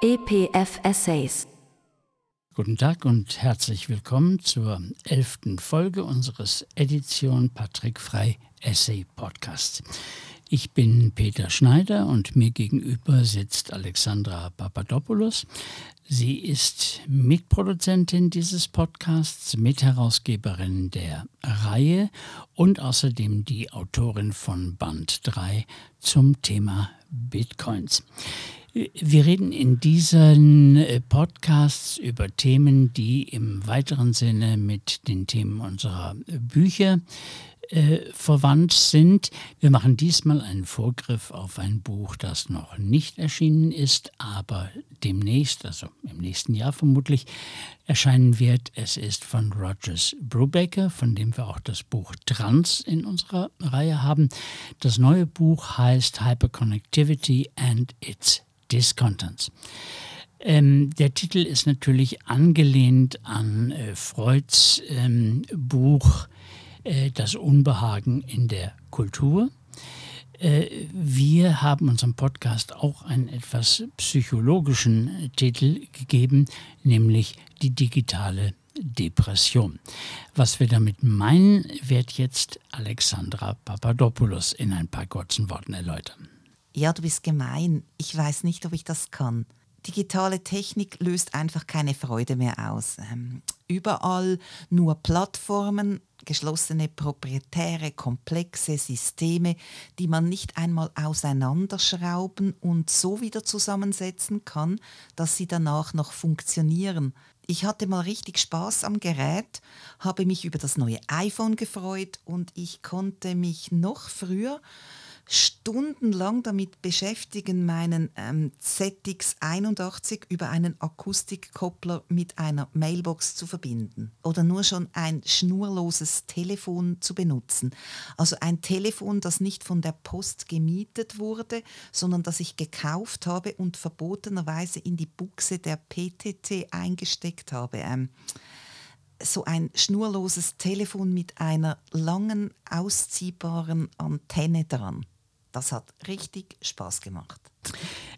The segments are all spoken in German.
EPF Essays. Guten Tag und herzlich willkommen zur elften Folge unseres Edition Patrick Frei Essay Podcasts. Ich bin Peter Schneider und mir gegenüber sitzt Alexandra Papadopoulos. Sie ist Mitproduzentin dieses Podcasts, Mitherausgeberin der Reihe und außerdem die Autorin von Band 3 zum Thema Bitcoins. Wir reden in diesen äh, Podcasts über Themen, die im weiteren Sinne mit den Themen unserer Bücher äh, verwandt sind. Wir machen diesmal einen Vorgriff auf ein Buch, das noch nicht erschienen ist, aber demnächst, also im nächsten Jahr vermutlich, erscheinen wird. Es ist von Rogers Brubaker, von dem wir auch das Buch Trans in unserer Reihe haben. Das neue Buch heißt Hyperconnectivity and its Discontents. Ähm, der Titel ist natürlich angelehnt an äh, Freuds ähm, Buch äh, Das Unbehagen in der Kultur. Äh, wir haben unserem Podcast auch einen etwas psychologischen Titel gegeben, nämlich die digitale Depression. Was wir damit meinen, wird jetzt Alexandra Papadopoulos in ein paar kurzen Worten erläutern. Ja, du bist gemein. Ich weiß nicht, ob ich das kann. Digitale Technik löst einfach keine Freude mehr aus. Ähm, überall nur Plattformen, geschlossene proprietäre, komplexe Systeme, die man nicht einmal auseinanderschrauben und so wieder zusammensetzen kann, dass sie danach noch funktionieren. Ich hatte mal richtig Spaß am Gerät, habe mich über das neue iPhone gefreut und ich konnte mich noch früher stundenlang damit beschäftigen, meinen ähm, ZX81 über einen Akustikkoppler mit einer Mailbox zu verbinden oder nur schon ein schnurloses Telefon zu benutzen. Also ein Telefon, das nicht von der Post gemietet wurde, sondern das ich gekauft habe und verbotenerweise in die Buchse der PTT eingesteckt habe. Ähm, so ein schnurloses Telefon mit einer langen, ausziehbaren Antenne dran. Das hat richtig Spaß gemacht.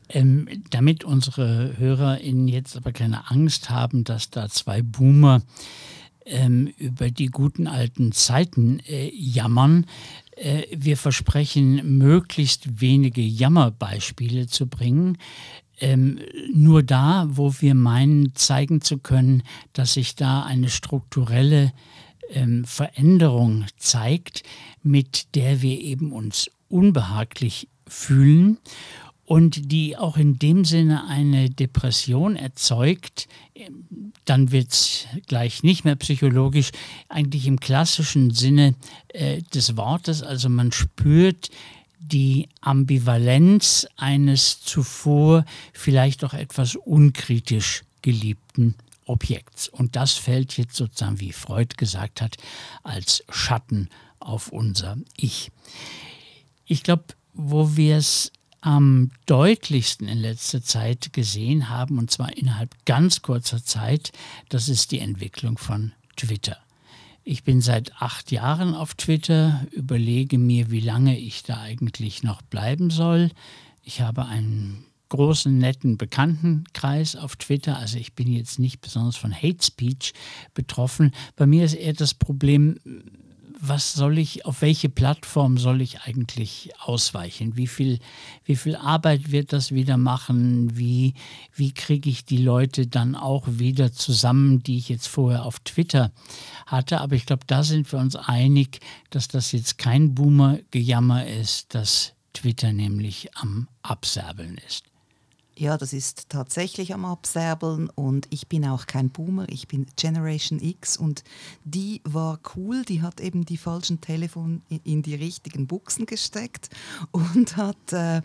Ähm, damit unsere HörerInnen jetzt aber keine Angst haben, dass da zwei Boomer ähm, über die guten alten Zeiten äh, jammern, äh, wir versprechen, möglichst wenige Jammerbeispiele zu bringen. Ähm, nur da, wo wir meinen, zeigen zu können, dass sich da eine strukturelle ähm, Veränderung zeigt, mit der wir eben uns unbehaglich fühlen und die auch in dem Sinne eine Depression erzeugt, dann wird es gleich nicht mehr psychologisch, eigentlich im klassischen Sinne äh, des Wortes. Also man spürt die Ambivalenz eines zuvor vielleicht auch etwas unkritisch geliebten Objekts. Und das fällt jetzt sozusagen, wie Freud gesagt hat, als Schatten auf unser Ich. Ich glaube, wo wir es am deutlichsten in letzter Zeit gesehen haben, und zwar innerhalb ganz kurzer Zeit, das ist die Entwicklung von Twitter. Ich bin seit acht Jahren auf Twitter, überlege mir, wie lange ich da eigentlich noch bleiben soll. Ich habe einen großen, netten Bekanntenkreis auf Twitter. Also ich bin jetzt nicht besonders von Hate Speech betroffen. Bei mir ist eher das Problem, was soll ich, auf welche Plattform soll ich eigentlich ausweichen? Wie viel, wie viel Arbeit wird das wieder machen? Wie, wie kriege ich die Leute dann auch wieder zusammen, die ich jetzt vorher auf Twitter hatte? Aber ich glaube, da sind wir uns einig, dass das jetzt kein Boomer-Gejammer ist, dass Twitter nämlich am Absäbeln ist. Ja, das ist tatsächlich am Absäbeln und ich bin auch kein Boomer, ich bin Generation X und die war cool, die hat eben die falschen Telefone in die richtigen Buchsen gesteckt und hat äh,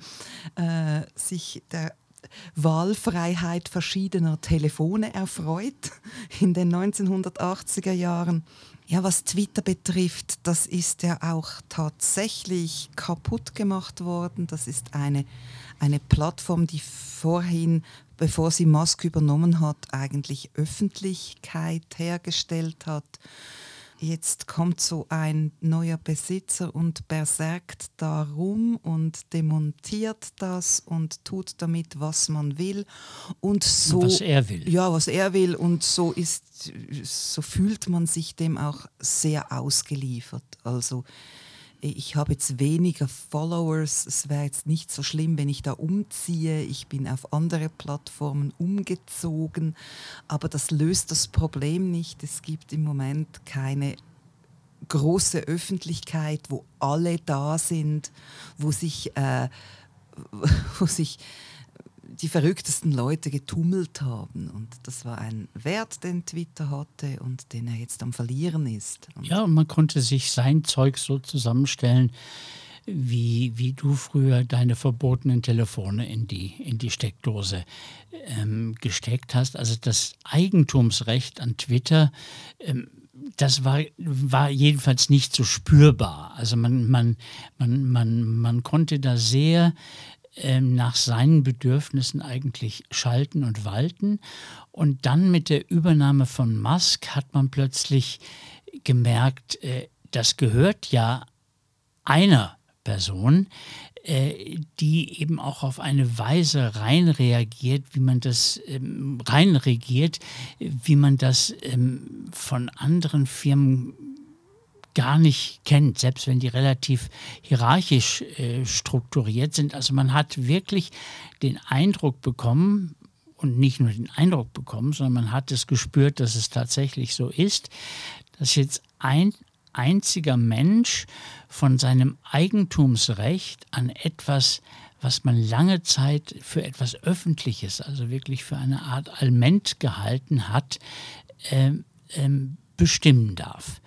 äh, sich der Wahlfreiheit verschiedener Telefone erfreut in den 1980er Jahren. Ja, was Twitter betrifft, das ist ja auch tatsächlich kaputt gemacht worden. Das ist eine eine Plattform, die vorhin, bevor sie Musk übernommen hat, eigentlich Öffentlichkeit hergestellt hat. jetzt kommt so ein neuer Besitzer und berserkt darum und demontiert das und tut damit, was man will. Und so, was er will. Ja, was er will. Und so ist, so fühlt man sich dem auch sehr ausgeliefert. Also ich habe jetzt weniger Followers, es wäre jetzt nicht so schlimm, wenn ich da umziehe. Ich bin auf andere Plattformen umgezogen, aber das löst das Problem nicht. Es gibt im Moment keine große Öffentlichkeit, wo alle da sind, wo sich, äh, wo sich die verrücktesten Leute getummelt haben. Und das war ein Wert, den Twitter hatte und den er jetzt am Verlieren ist. Und ja, man konnte sich sein Zeug so zusammenstellen, wie, wie du früher deine verbotenen Telefone in die, in die Steckdose ähm, gesteckt hast. Also das Eigentumsrecht an Twitter. Ähm, das war, war jedenfalls nicht so spürbar. Also man, man, man, man, man konnte da sehr nach seinen Bedürfnissen eigentlich schalten und walten. Und dann mit der Übernahme von Musk hat man plötzlich gemerkt, äh, das gehört ja einer Person, äh, die eben auch auf eine Weise rein reagiert, wie man das ähm, rein regiert, wie man das ähm, von anderen Firmen gar nicht kennt, selbst wenn die relativ hierarchisch äh, strukturiert sind. Also man hat wirklich den Eindruck bekommen, und nicht nur den Eindruck bekommen, sondern man hat es gespürt, dass es tatsächlich so ist, dass jetzt ein einziger Mensch von seinem Eigentumsrecht an etwas, was man lange Zeit für etwas Öffentliches, also wirklich für eine Art Alment gehalten hat, äh, äh, bestimmen darf.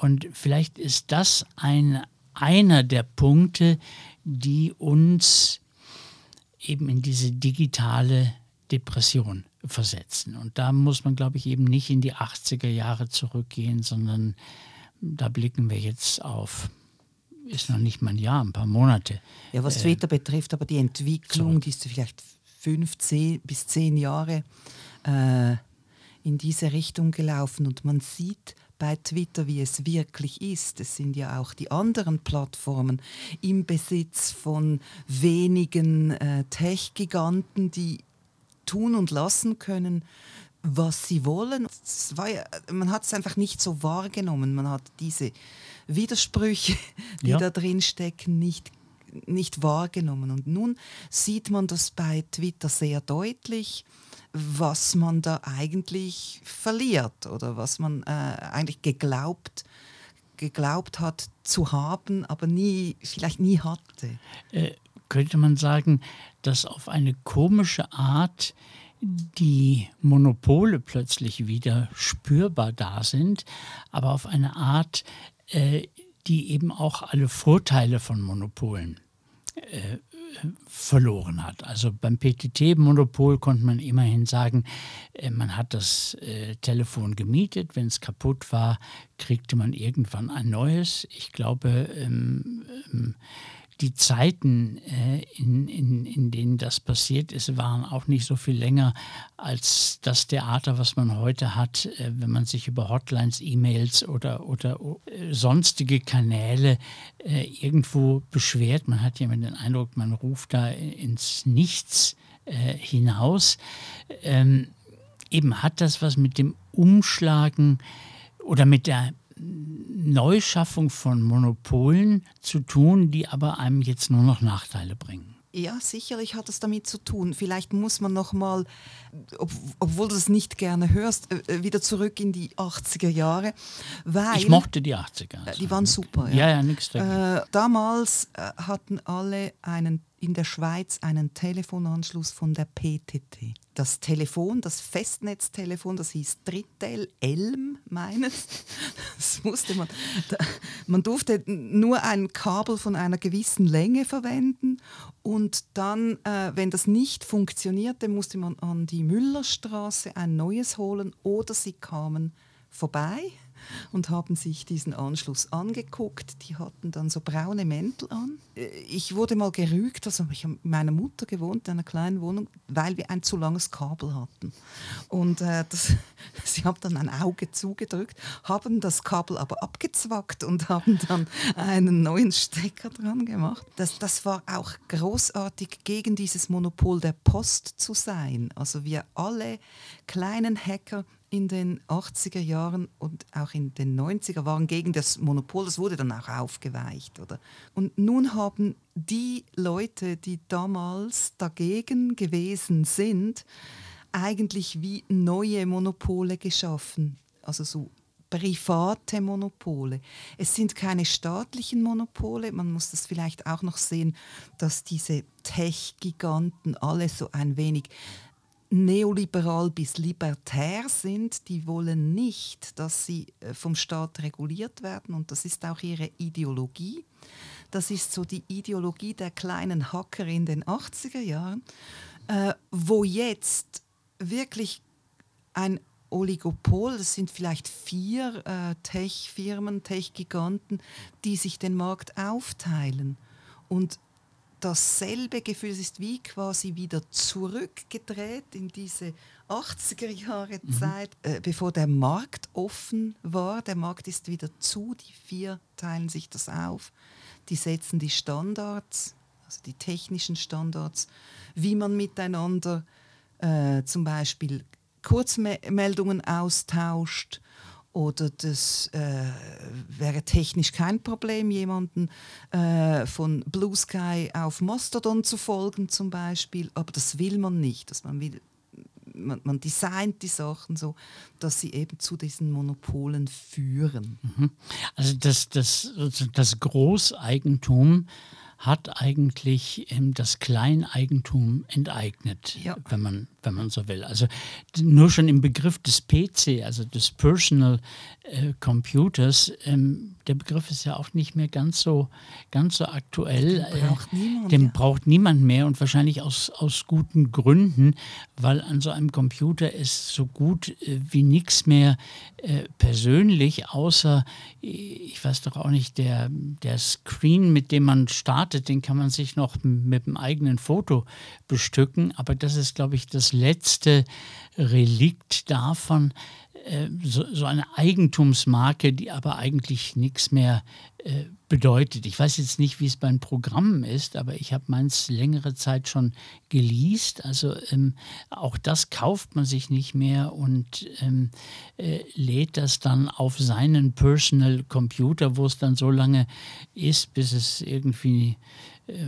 Und vielleicht ist das ein, einer der Punkte, die uns eben in diese digitale Depression versetzen. Und da muss man, glaube ich, eben nicht in die 80er Jahre zurückgehen, sondern da blicken wir jetzt auf, ist noch nicht mal ein Jahr, ein paar Monate. Ja, was äh, Twitter äh, betrifft, aber die Entwicklung, zurück. die ist vielleicht fünf zehn, bis zehn Jahre äh, in diese Richtung gelaufen. Und man sieht bei Twitter, wie es wirklich ist. Es sind ja auch die anderen Plattformen im Besitz von wenigen äh, Tech-Giganten, die tun und lassen können, was sie wollen. Ja, man hat es einfach nicht so wahrgenommen. Man hat diese Widersprüche, die ja. da drin stecken, nicht nicht wahrgenommen. Und nun sieht man das bei Twitter sehr deutlich was man da eigentlich verliert oder was man äh, eigentlich geglaubt, geglaubt hat zu haben, aber nie, vielleicht nie hatte. Äh, könnte man sagen, dass auf eine komische Art die Monopole plötzlich wieder spürbar da sind, aber auf eine Art, äh, die eben auch alle Vorteile von Monopolen äh, verloren hat. Also beim PTT-Monopol konnte man immerhin sagen, äh, man hat das äh, Telefon gemietet, wenn es kaputt war, kriegte man irgendwann ein neues. Ich glaube, ähm, ähm, die Zeiten, äh, in, in, in denen das passiert ist, waren auch nicht so viel länger als das Theater, was man heute hat, äh, wenn man sich über Hotlines, E-Mails oder, oder äh, sonstige Kanäle äh, irgendwo beschwert. Man hat ja immer den Eindruck, man ruft da ins Nichts äh, hinaus. Ähm, eben hat das was mit dem Umschlagen oder mit der Neuschaffung von Monopolen zu tun, die aber einem jetzt nur noch Nachteile bringen. Ja, sicherlich hat es damit zu tun. Vielleicht muss man noch mal, ob, obwohl du es nicht gerne hörst, äh, äh wieder zurück in die 80er Jahre. Weil, ich mochte die 80er. Also. Die waren super. Ja, ja, ja nichts dagegen. Äh, damals äh, hatten alle einen in der Schweiz einen Telefonanschluss von der PTT. Das Telefon, das Festnetztelefon, das hieß Drittel Elm meines. Das musste man. Man durfte nur ein Kabel von einer gewissen Länge verwenden und dann, äh, wenn das nicht funktionierte, musste man an die Müllerstraße ein neues holen oder sie kamen vorbei und haben sich diesen Anschluss angeguckt. Die hatten dann so braune Mäntel an. Äh, ich wurde mal gerügt, also ich habe mit meiner Mutter gewohnt in einer kleinen Wohnung, weil wir ein zu langes Kabel hatten. Und äh, das, sie haben dann ein Auge zugedrückt, haben das Kabel aber abgezwackt und haben dann einen neuen Stecker dran gemacht. Das, das war auch großartig gegen dieses Monopol der Post zu sein. Also wir alle kleinen Hacker in den 80er Jahren und auch in den 90er waren gegen das Monopol, das wurde dann auch aufgeweicht. Oder? Und nun haben die Leute, die damals dagegen gewesen sind, eigentlich wie neue Monopole geschaffen. Also so private Monopole. Es sind keine staatlichen Monopole. Man muss das vielleicht auch noch sehen, dass diese Tech-Giganten alle so ein wenig neoliberal bis libertär sind, die wollen nicht, dass sie äh, vom Staat reguliert werden und das ist auch ihre Ideologie. Das ist so die Ideologie der kleinen Hacker in den 80er Jahren, äh, wo jetzt wirklich ein Oligopol, das sind vielleicht vier äh, Tech-Firmen, Tech-Giganten, die sich den Markt aufteilen. Und dasselbe Gefühl, es ist wie quasi wieder zurückgedreht in diese 80er Jahre mhm. Zeit, mhm. äh, bevor der Markt offen war. Der Markt ist wieder zu, die vier teilen sich das auf, die setzen die Standards, also die technischen Standards, wie man miteinander äh, zum Beispiel Kurzmeldungen austauscht oder das äh, wäre technisch kein Problem, jemanden äh, von Blue Sky auf Mastodon zu folgen zum Beispiel, aber das will man nicht. Dass man, will, man, man designt die Sachen so, dass sie eben zu diesen Monopolen führen. Mhm. Also das, das, das Großeigentum hat eigentlich ähm, das Kleineigentum enteignet, ja. wenn, man, wenn man so will. Also nur schon im Begriff des PC, also des Personal äh, Computers, ähm, der Begriff ist ja auch nicht mehr ganz so, ganz so aktuell. Den braucht, niemand, Den ja. braucht niemand mehr und wahrscheinlich aus, aus guten Gründen, weil an so einem Computer ist so gut äh, wie nichts mehr äh, persönlich, außer, ich weiß doch auch nicht, der, der Screen, mit dem man startet, den kann man sich noch mit einem eigenen Foto bestücken. Aber das ist, glaube ich, das letzte Relikt davon, äh, so, so, eine Eigentumsmarke, die aber eigentlich nichts mehr äh, bedeutet. Ich weiß jetzt nicht, wie es beim Programmen ist, aber ich habe meins längere Zeit schon geleast. Also ähm, auch das kauft man sich nicht mehr und ähm, äh, lädt das dann auf seinen Personal Computer, wo es dann so lange ist, bis es irgendwie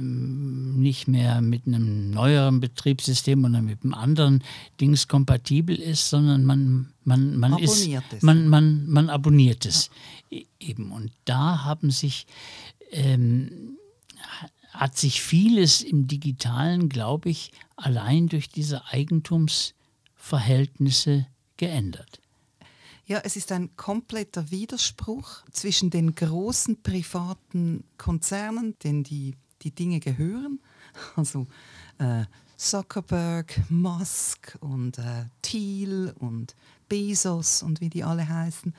nicht mehr mit einem neueren Betriebssystem oder mit einem anderen Dings kompatibel ist, sondern man, man, man abonniert ist, es. Man, man, man abonniert es ja. E-, eben. Und da haben sich ähm, hat sich vieles im Digitalen, glaube ich, allein durch diese Eigentumsverhältnisse geändert. Ja, es ist ein kompletter Widerspruch zwischen den großen privaten Konzernen, denen die die Dinge gehören. Also äh, Zuckerberg, Musk und äh, Thiel und Bezos und wie die alle heißen,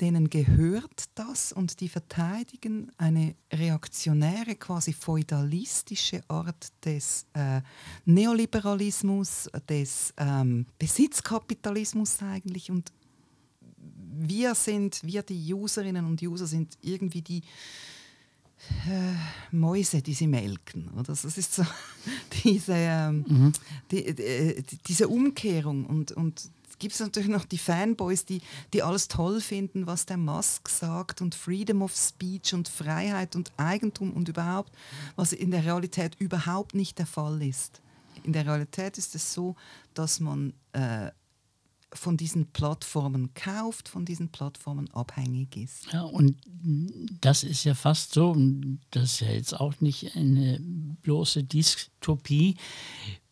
denen gehört das und die verteidigen eine reaktionäre, quasi feudalistische Art des äh, Neoliberalismus, des ähm, Besitzkapitalismus eigentlich. Und wir sind, wir die Userinnen und User sind irgendwie die äh, Mäuse, die sie melken. Oder? Das ist so diese, ähm, mhm. die, die, äh, diese Umkehrung. Und, und gibt es natürlich noch die Fanboys, die, die alles toll finden, was der Musk sagt und Freedom of Speech und Freiheit und Eigentum und überhaupt, was in der Realität überhaupt nicht der Fall ist. In der Realität ist es so, dass man äh, von diesen Plattformen kauft, von diesen Plattformen abhängig ist. Ja, und das ist ja fast so, das ist ja jetzt auch nicht eine bloße Dystopie,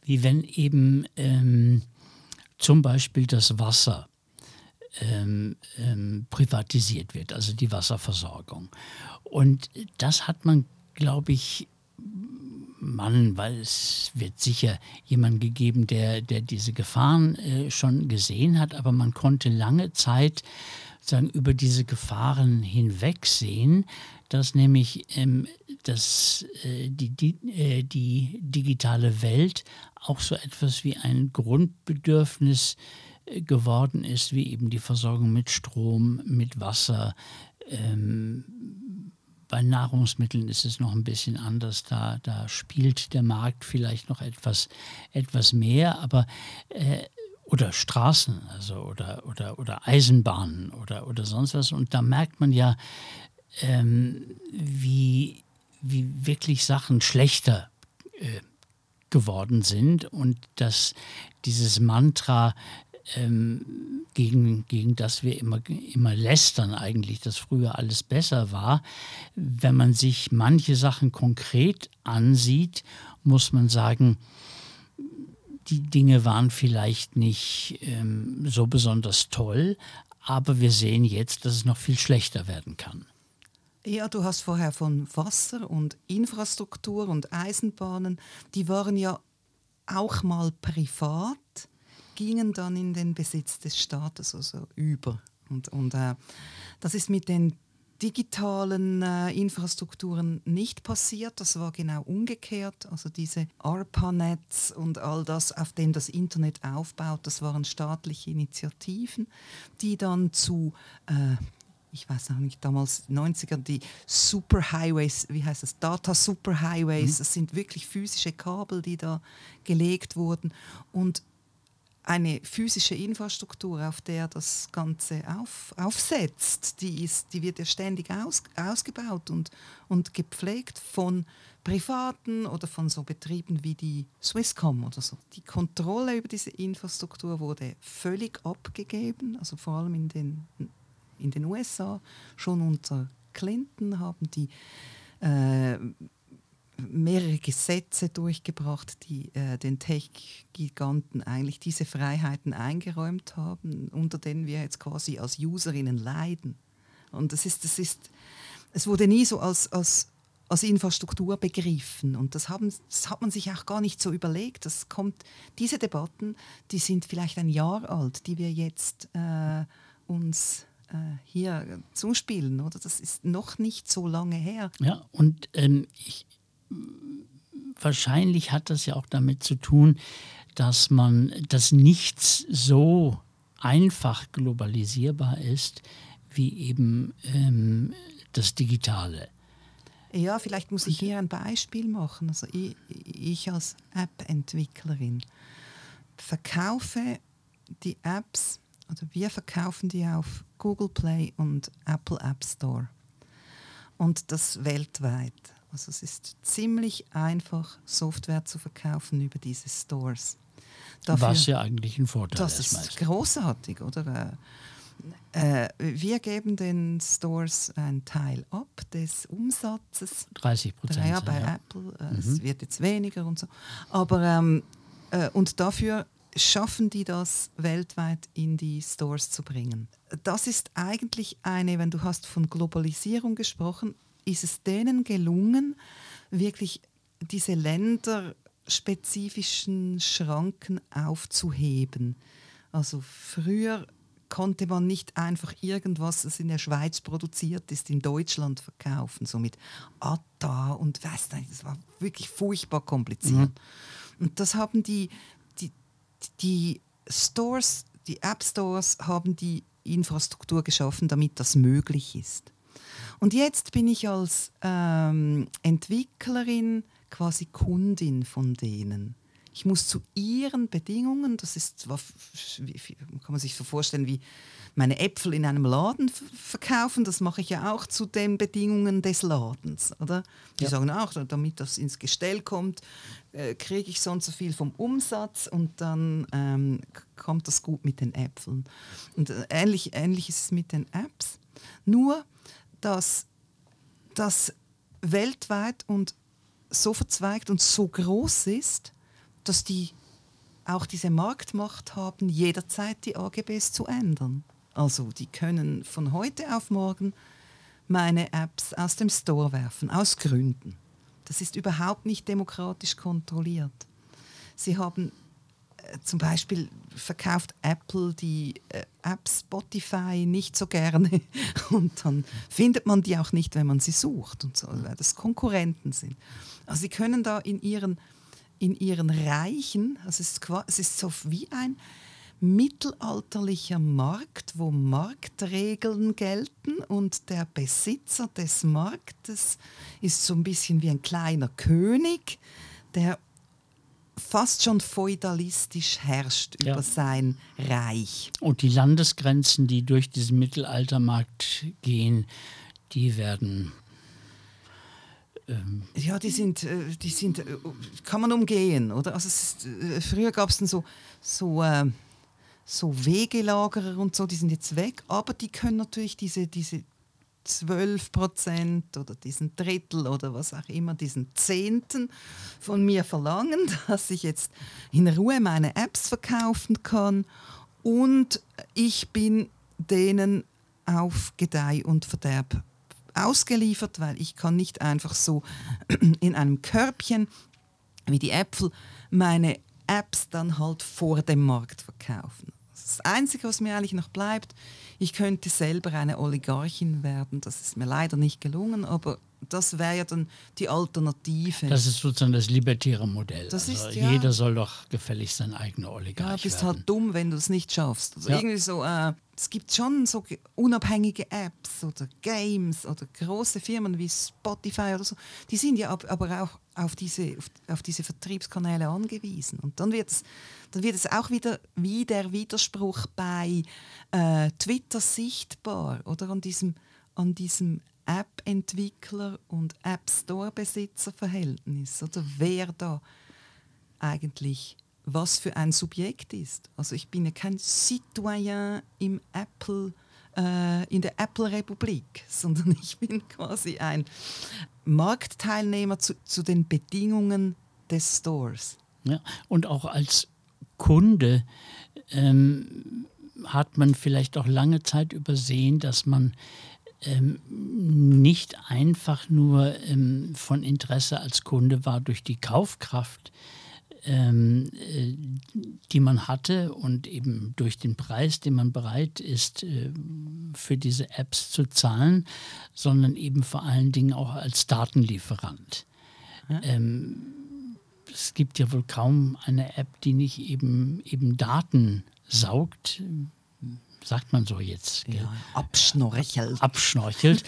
wie wenn eben ähm, zum Beispiel das Wasser ähm, ähm, privatisiert wird, also die Wasserversorgung. Und das hat man, glaube ich, Mann, weil es wird sicher jemand gegeben, der, der diese Gefahren äh, schon gesehen hat, aber man konnte lange Zeit sagen, über diese Gefahren hinwegsehen, dass nämlich ähm, dass, äh, die, die, äh, die digitale Welt auch so etwas wie ein Grundbedürfnis äh, geworden ist, wie eben die Versorgung mit Strom, mit Wasser. Ähm, bei Nahrungsmitteln ist es noch ein bisschen anders. Da, da spielt der Markt vielleicht noch etwas, etwas mehr, aber äh, oder Straßen, also oder, oder, oder Eisenbahnen oder, oder sonst was. Und da merkt man ja, ähm, wie, wie wirklich Sachen schlechter äh, geworden sind und dass dieses Mantra, ähm, gegen, gegen das wir immer, immer lästern eigentlich, dass früher alles besser war, wenn man sich manche Sachen konkret ansieht, muss man sagen, die Dinge waren vielleicht nicht ähm, so besonders toll, aber wir sehen jetzt, dass es noch viel schlechter werden kann. Ja, du hast vorher von Wasser und Infrastruktur und Eisenbahnen, die waren ja auch mal privat, gingen dann in den Besitz des Staates, also über. Und, und äh, das ist mit den digitalen äh, Infrastrukturen nicht passiert. Das war genau umgekehrt. Also diese ARPANETs und all das, auf dem das Internet aufbaut, das waren staatliche Initiativen, die dann zu äh, ich weiß noch nicht, damals 90er, die Superhighways, wie heißt das, Data Superhighways, mhm. das sind wirklich physische Kabel, die da gelegt wurden und eine physische Infrastruktur, auf der das Ganze auf, aufsetzt, die, ist, die wird ja ständig aus, ausgebaut und, und gepflegt von Privaten oder von so Betrieben wie die Swisscom oder so. Die Kontrolle über diese Infrastruktur wurde völlig abgegeben, also vor allem in den in den USA. Schon unter Clinton haben die äh, mehrere Gesetze durchgebracht, die äh, den Tech-Giganten eigentlich diese Freiheiten eingeräumt haben, unter denen wir jetzt quasi als Userinnen leiden. Und das ist, das ist, es wurde nie so als, als, als Infrastruktur begriffen. Und das, haben, das hat man sich auch gar nicht so überlegt. Das kommt, diese Debatten, die sind vielleicht ein Jahr alt, die wir jetzt äh, uns äh, hier zuspielen, oder? Das ist noch nicht so lange her. Ja, und ähm, ich, wahrscheinlich hat das ja auch damit zu tun, dass man, dass nichts so einfach globalisierbar ist wie eben ähm, das Digitale. Ja, vielleicht muss ich hier ein Beispiel machen. Also ich, ich als App-Entwicklerin verkaufe die Apps also wir verkaufen die auf Google Play und Apple App Store. Und das weltweit. Also es ist ziemlich einfach, Software zu verkaufen über diese Stores. Dafür, Was ja eigentlich ein Vorteil das ist. Das ist großartig, oder? Äh, wir geben den Stores einen Teil ab des Umsatzes. 30 Prozent. Ja, bei ja. Apple. Äh, mhm. Es wird jetzt weniger und so. Aber ähm, äh, und dafür schaffen die das weltweit in die Stores zu bringen. Das ist eigentlich eine, wenn du hast von Globalisierung gesprochen, ist es denen gelungen, wirklich diese länderspezifischen Schranken aufzuheben. Also früher konnte man nicht einfach irgendwas, das in der Schweiz produziert ist, in Deutschland verkaufen, so mit ATA und weißt du, das war wirklich furchtbar kompliziert. Mhm. Und das haben die die Stores, die App Stores haben die Infrastruktur geschaffen, damit das möglich ist. Und jetzt bin ich als ähm, Entwicklerin quasi Kundin von denen. Ich muss zu ihren Bedingungen, das ist, kann man sich so vorstellen, wie meine Äpfel in einem Laden verkaufen, das mache ich ja auch zu den Bedingungen des Ladens. Oder? Die ja. sagen auch, damit das ins Gestell kommt, äh, kriege ich sonst so viel vom Umsatz und dann ähm, kommt das gut mit den Äpfeln. Und äh, ähnlich, ähnlich ist es mit den Apps. Nur, dass das weltweit und so verzweigt und so groß ist, dass die auch diese Marktmacht haben, jederzeit die AGBs zu ändern. Also die können von heute auf morgen meine Apps aus dem Store werfen, aus Gründen. Das ist überhaupt nicht demokratisch kontrolliert. Sie haben zum Beispiel verkauft Apple die äh, App Spotify nicht so gerne und dann findet man die auch nicht, wenn man sie sucht und so, weil das Konkurrenten sind. Also sie können da in ihren, in ihren Reichen, also es ist, es ist so wie ein mittelalterlicher Markt, wo Marktregeln gelten und der Besitzer des Marktes ist so ein bisschen wie ein kleiner König, der fast schon feudalistisch herrscht ja. über sein Reich. Und die Landesgrenzen, die durch diesen Mittelaltermarkt gehen, die werden ähm, ja, die sind, äh, die sind, äh, kann man umgehen, oder? Also ist, äh, früher gab es dann so, so, so Wegelagerer und so, die sind jetzt weg, aber die können natürlich diese, diese 12 Prozent oder diesen Drittel oder was auch immer, diesen Zehnten von mir verlangen, dass ich jetzt in Ruhe meine Apps verkaufen kann und ich bin denen auf Gedeih und Verderb ausgeliefert, weil ich kann nicht einfach so in einem Körbchen wie die Äpfel meine Apps dann halt vor dem Markt verkaufen. Das Einzige, was mir eigentlich noch bleibt, ich könnte selber eine Oligarchin werden. Das ist mir leider nicht gelungen, aber das wäre ja dann die Alternative. Das ist sozusagen das libertäre Modell. Das also ist, ja, jeder soll doch gefälligst sein eigener Oligarch Ja, bist werden. halt dumm, wenn du es nicht schaffst. Also ja. irgendwie so, äh, es gibt schon so unabhängige Apps oder Games oder große Firmen wie Spotify oder so. Die sind ja aber auch auf diese, auf, auf diese Vertriebskanäle angewiesen. Und dann wird es, dann wird es auch wieder wie der Widerspruch bei äh, Twitter sichtbar oder an diesem, an diesem App-Entwickler und App Store-Besitzer-Verhältnis oder wer da eigentlich was für ein Subjekt ist. Also ich bin ja kein Citoyen im Apple, äh, in der Apple-Republik, sondern ich bin quasi ein Marktteilnehmer zu, zu den Bedingungen des Stores. Ja, und auch als Kunde ähm, hat man vielleicht auch lange Zeit übersehen, dass man ähm, nicht einfach nur ähm, von Interesse als Kunde war durch die Kaufkraft, ähm, äh, die man hatte und eben durch den Preis, den man bereit ist, äh, für diese Apps zu zahlen, sondern eben vor allen Dingen auch als Datenlieferant. Ja. Ähm, es gibt ja wohl kaum eine App, die nicht eben, eben Daten saugt, sagt man so jetzt. Ja, abschnorchelt. Abschnorchelt.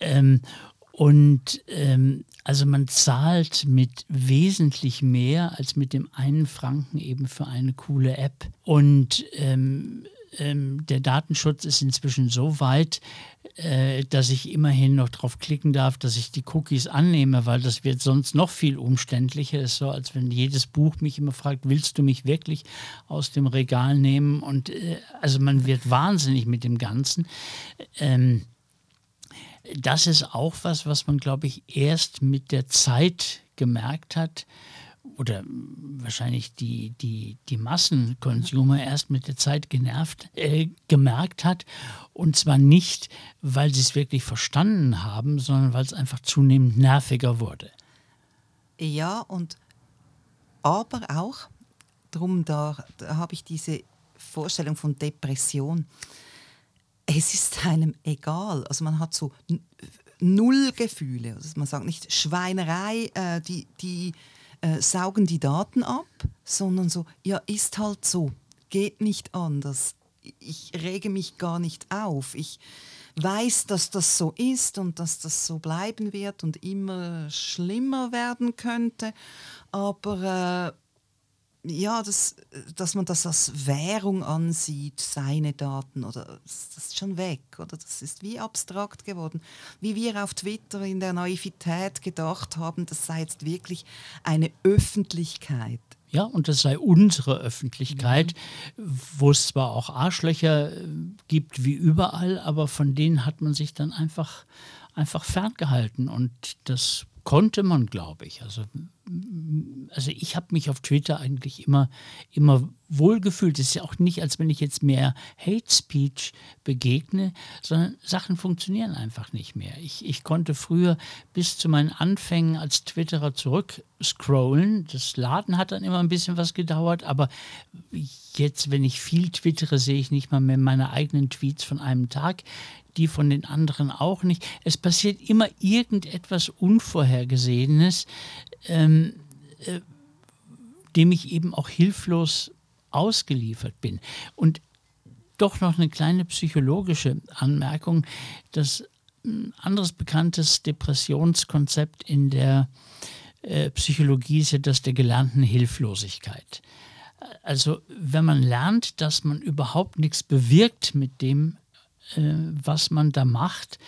ähm, und ähm, also man zahlt mit wesentlich mehr als mit dem einen Franken eben für eine coole App. Und ähm, ähm, der Datenschutz ist inzwischen so weit, äh, dass ich immerhin noch drauf klicken darf, dass ich die Cookies annehme, weil das wird sonst noch viel umständlicher. Es ist so, als wenn jedes Buch mich immer fragt, willst du mich wirklich aus dem Regal nehmen? Und äh, also man wird wahnsinnig mit dem Ganzen. Ähm, das ist auch was, was man, glaube ich, erst mit der Zeit gemerkt hat oder wahrscheinlich die, die, die Massenkonsumer erst mit der Zeit genervt, äh, gemerkt hat. Und zwar nicht, weil sie es wirklich verstanden haben, sondern weil es einfach zunehmend nerviger wurde. Ja, und aber auch, darum da, da habe ich diese Vorstellung von Depression es ist einem egal. Also man hat so null Gefühle. Also man sagt nicht Schweinerei, äh, die, die äh, saugen die Daten ab, sondern so, ja, ist halt so, geht nicht anders. Ich rege mich gar nicht auf. Ich weiß, dass das so ist und dass das so bleiben wird und immer schlimmer werden könnte. Aber äh, ja, das, dass man das als Währung ansieht, seine Daten, oder das ist schon weg, oder das ist wie abstrakt geworden. Wie wir auf Twitter in der Naivität gedacht haben, das sei jetzt wirklich eine Öffentlichkeit. Ja, und das sei unsere Öffentlichkeit, mhm. wo es zwar auch Arschlöcher äh, gibt wie überall, aber von denen hat man sich dann einfach, einfach ferngehalten. Und das konnte man, glaube ich. Also, also ich habe mich auf Twitter eigentlich immer, immer wohlgefühlt. Es ist ja auch nicht, als wenn ich jetzt mehr Hate Speech begegne, sondern Sachen funktionieren einfach nicht mehr. Ich, ich konnte früher bis zu meinen Anfängen als Twitterer zurückscrollen. Das Laden hat dann immer ein bisschen was gedauert, aber jetzt, wenn ich viel twittere, sehe ich nicht mal mehr meine eigenen Tweets von einem Tag die von den anderen auch nicht. Es passiert immer irgendetwas Unvorhergesehenes, ähm, äh, dem ich eben auch hilflos ausgeliefert bin. Und doch noch eine kleine psychologische Anmerkung. Das ein anderes bekanntes Depressionskonzept in der äh, Psychologie ist ja das der gelernten Hilflosigkeit. Also wenn man lernt, dass man überhaupt nichts bewirkt mit dem, äh, was man da macht,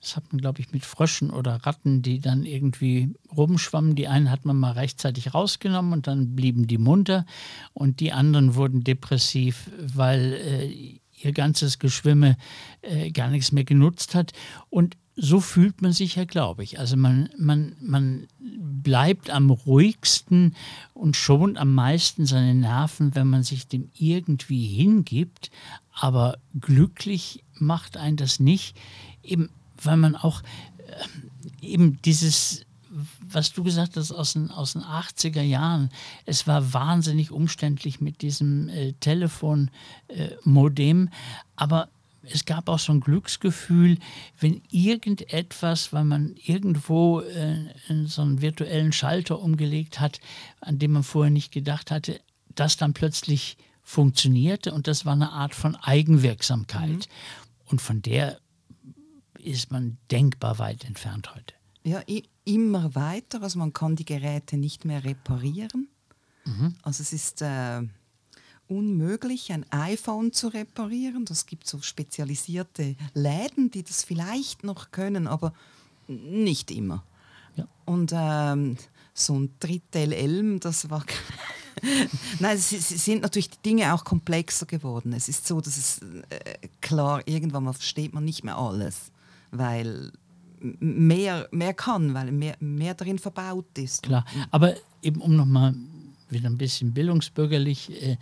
das hat man, glaube ich, mit Fröschen oder Ratten, die dann irgendwie rumschwammen. Die einen hat man mal rechtzeitig rausgenommen und dann blieben die munter und die anderen wurden depressiv, weil äh, ihr ganzes Geschwimme äh, gar nichts mehr genutzt hat. Und so fühlt man sich ja, glaube ich. Also man, man, man bleibt am ruhigsten und schont am meisten seine Nerven, wenn man sich dem irgendwie hingibt. Aber glücklich macht einen das nicht. Eben weil man auch äh, eben dieses, was du gesagt hast aus den, aus den 80er Jahren, es war wahnsinnig umständlich mit diesem äh, Telefonmodem, äh, aber es gab auch so ein Glücksgefühl, wenn irgendetwas, weil man irgendwo äh, so einen virtuellen Schalter umgelegt hat, an dem man vorher nicht gedacht hatte, das dann plötzlich funktionierte und das war eine Art von Eigenwirksamkeit. Mhm. Und von der ist man denkbar weit entfernt heute. Ja, immer weiter. Also man kann die Geräte nicht mehr reparieren. Mhm. Also es ist äh, unmöglich, ein iPhone zu reparieren. Das gibt so spezialisierte Läden, die das vielleicht noch können, aber nicht immer. Ja. Und ähm, so ein Drittel Elm, das war Nein, es sind natürlich die Dinge auch komplexer geworden. Es ist so, dass es äh, klar, irgendwann mal versteht man nicht mehr alles weil mehr, mehr kann, weil mehr, mehr darin verbaut ist. Klar, aber eben um nochmal wieder ein bisschen bildungsbürgerlich, äh,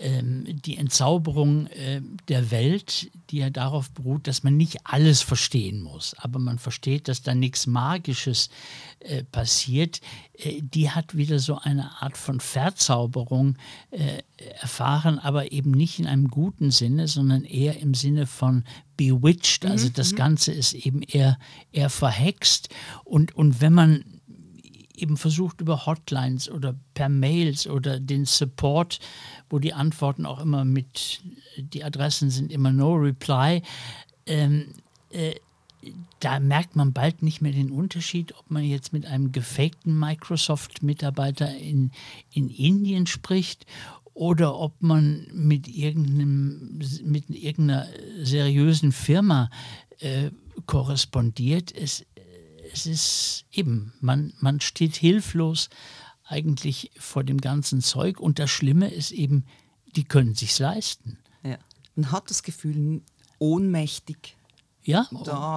äh, die Entzauberung äh, der Welt, die ja darauf beruht, dass man nicht alles verstehen muss, aber man versteht, dass da nichts Magisches äh, passiert, äh, die hat wieder so eine Art von Verzauberung äh, erfahren, aber eben nicht in einem guten Sinne, sondern eher im Sinne von bewitched. Also mhm, das mhm. Ganze ist eben eher, eher verhext. Und, und wenn man eben versucht über Hotlines oder per Mails oder den Support, wo die Antworten auch immer mit, die Adressen sind immer No Reply, ähm, äh, da merkt man bald nicht mehr den Unterschied, ob man jetzt mit einem gefakten Microsoft-Mitarbeiter in, in Indien spricht oder ob man mit, irgendeinem, mit irgendeiner seriösen Firma äh, korrespondiert. Es, es ist eben, man, man steht hilflos eigentlich vor dem ganzen Zeug und das Schlimme ist eben, die können sich leisten. Ja. Man hat das Gefühl, ohnmächtig ja,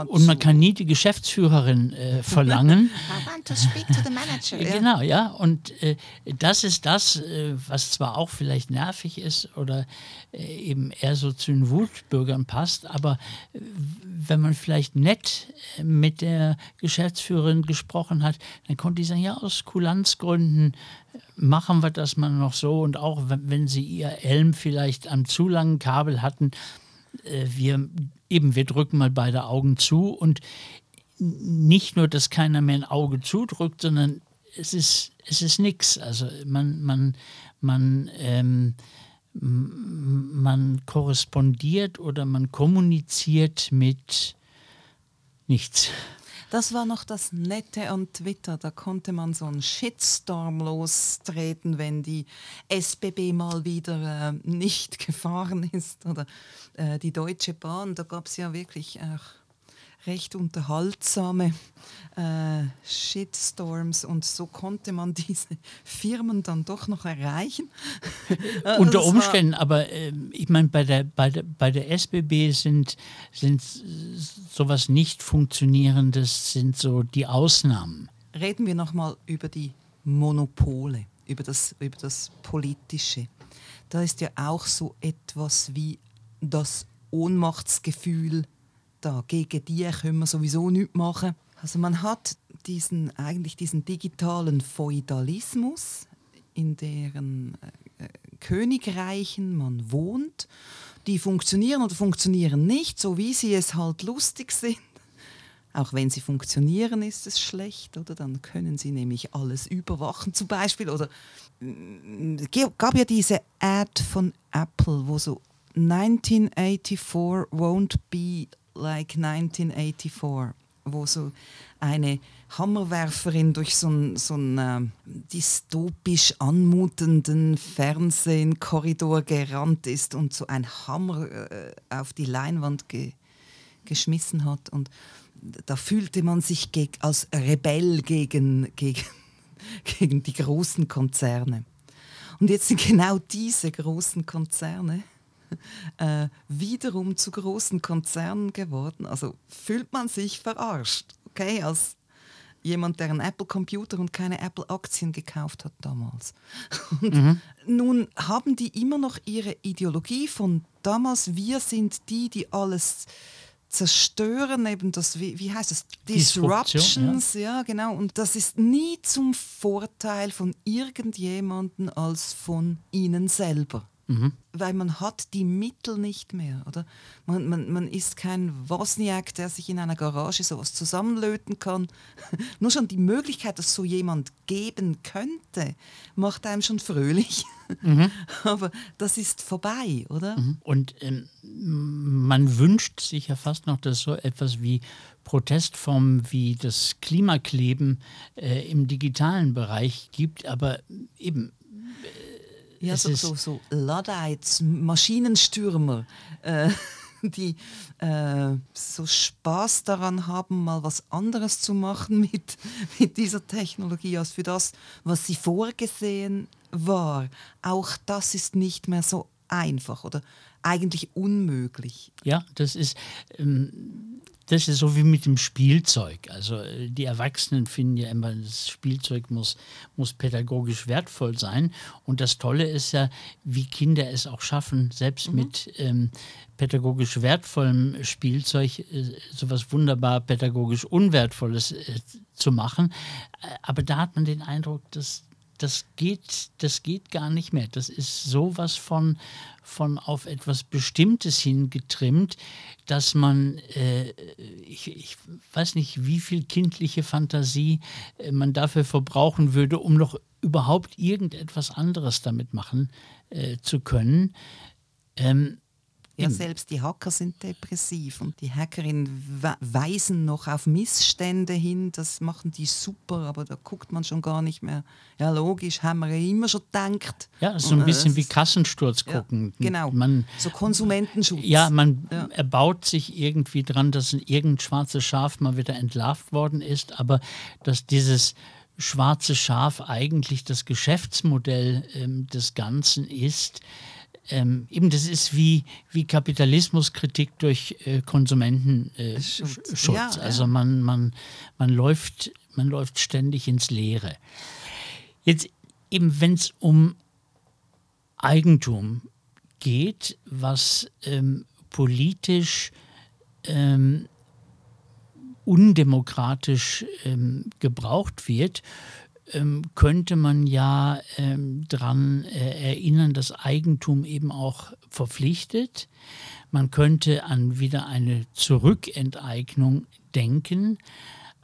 und man kann nie die Geschäftsführerin äh, verlangen. I want to speak to the manager. genau, ja. Und äh, das ist das, äh, was zwar auch vielleicht nervig ist oder äh, eben eher so zu den Wutbürgern passt, aber äh, wenn man vielleicht nett äh, mit der Geschäftsführerin gesprochen hat, dann konnte die sagen, ja, aus Kulanzgründen machen wir das mal noch so und auch wenn sie ihr Elm vielleicht am zu langen Kabel hatten, wir eben, wir drücken mal beide Augen zu und nicht nur, dass keiner mehr ein Auge zudrückt, sondern es ist, es ist nichts. Also man, man, man, ähm, man korrespondiert oder man kommuniziert mit nichts. Das war noch das Nette an Twitter. Da konnte man so einen Shitstorm lostreten, wenn die SBB mal wieder äh, nicht gefahren ist oder äh, die Deutsche Bahn. Da gab es ja wirklich auch recht unterhaltsame äh, Shitstorms und so konnte man diese Firmen dann doch noch erreichen. Unter Umständen, aber äh, ich meine, bei der, bei, der, bei der SBB sind, sind sowas nicht funktionierendes, sind so die Ausnahmen. Reden wir nochmal über die Monopole, über das, über das Politische. da ist ja auch so etwas wie das Ohnmachtsgefühl da. Gegen die können wir sowieso nichts machen. Also man hat diesen, eigentlich diesen digitalen Feudalismus, in deren äh, Königreichen man wohnt. Die funktionieren oder funktionieren nicht, so wie sie es halt lustig sind. Auch wenn sie funktionieren, ist es schlecht, oder? Dann können sie nämlich alles überwachen, zum Beispiel. Oder es gab ja diese Ad von Apple, wo so 1984 won't be like 1984, wo so eine Hammerwerferin durch so einen so äh, dystopisch anmutenden Fernsehkorridor gerannt ist und so ein Hammer äh, auf die Leinwand ge geschmissen hat. Und da fühlte man sich als Rebell gegen, gegen, gegen die großen Konzerne. Und jetzt sind genau diese großen Konzerne äh, wiederum zu großen Konzernen geworden. Also fühlt man sich verarscht, okay, als jemand, der einen Apple-Computer und keine Apple-Aktien gekauft hat damals. Und mhm. nun haben die immer noch ihre Ideologie von damals, wir sind die, die alles zerstören, eben das, wie, wie heißt das, Disruptions, ja. ja. genau. Und das ist nie zum Vorteil von irgendjemandem als von ihnen selber. Mhm. Weil man hat die Mittel nicht mehr, oder? Man, man, man ist kein Wozniak, der sich in einer Garage sowas zusammenlöten kann. Nur schon die Möglichkeit, dass so jemand geben könnte, macht einem schon fröhlich. Mhm. Aber das ist vorbei, oder? Mhm. Und ähm, man wünscht sich ja fast noch, dass so etwas wie Protestformen wie das Klimakleben äh, im digitalen Bereich gibt, aber eben ja, so, so, so Luddites, Maschinenstürmer, äh, die äh, so Spaß daran haben, mal was anderes zu machen mit, mit dieser Technologie als für das, was sie vorgesehen war. Auch das ist nicht mehr so einfach oder eigentlich unmöglich. Ja, das ist, ähm, das ist so wie mit dem Spielzeug. Also äh, die Erwachsenen finden ja immer, das Spielzeug muss, muss pädagogisch wertvoll sein. Und das Tolle ist ja, wie Kinder es auch schaffen, selbst mhm. mit ähm, pädagogisch wertvollem Spielzeug äh, sowas wunderbar pädagogisch Unwertvolles äh, zu machen. Äh, aber da hat man den Eindruck, dass das geht, das geht gar nicht mehr. Das ist sowas von, von auf etwas Bestimmtes hingetrimmt, dass man, äh, ich, ich, weiß nicht, wie viel kindliche Fantasie äh, man dafür verbrauchen würde, um noch überhaupt irgendetwas anderes damit machen äh, zu können. Ähm, ja, selbst die Hacker sind depressiv und die Hackerinnen weisen noch auf Missstände hin. Das machen die super, aber da guckt man schon gar nicht mehr. Ja, logisch, haben wir ja immer schon gedacht. Ja, so ein bisschen äh, wie Kassensturz gucken. Ja, genau, man, so Konsumentenschutz. Ja, man ja. erbaut sich irgendwie dran, dass ein irgendein schwarzes Schaf mal wieder entlarvt worden ist, aber dass dieses schwarze Schaf eigentlich das Geschäftsmodell ähm, des Ganzen ist, ähm, eben das ist wie, wie Kapitalismuskritik durch äh, Konsumentenschutz. Äh, ja, also man, man, man, läuft, man läuft ständig ins Leere. Jetzt eben, wenn es um Eigentum geht, was ähm, politisch ähm, undemokratisch ähm, gebraucht wird, ähm, könnte man ja ähm, daran äh, erinnern, dass Eigentum eben auch verpflichtet. Man könnte an wieder eine Zurückenteignung denken,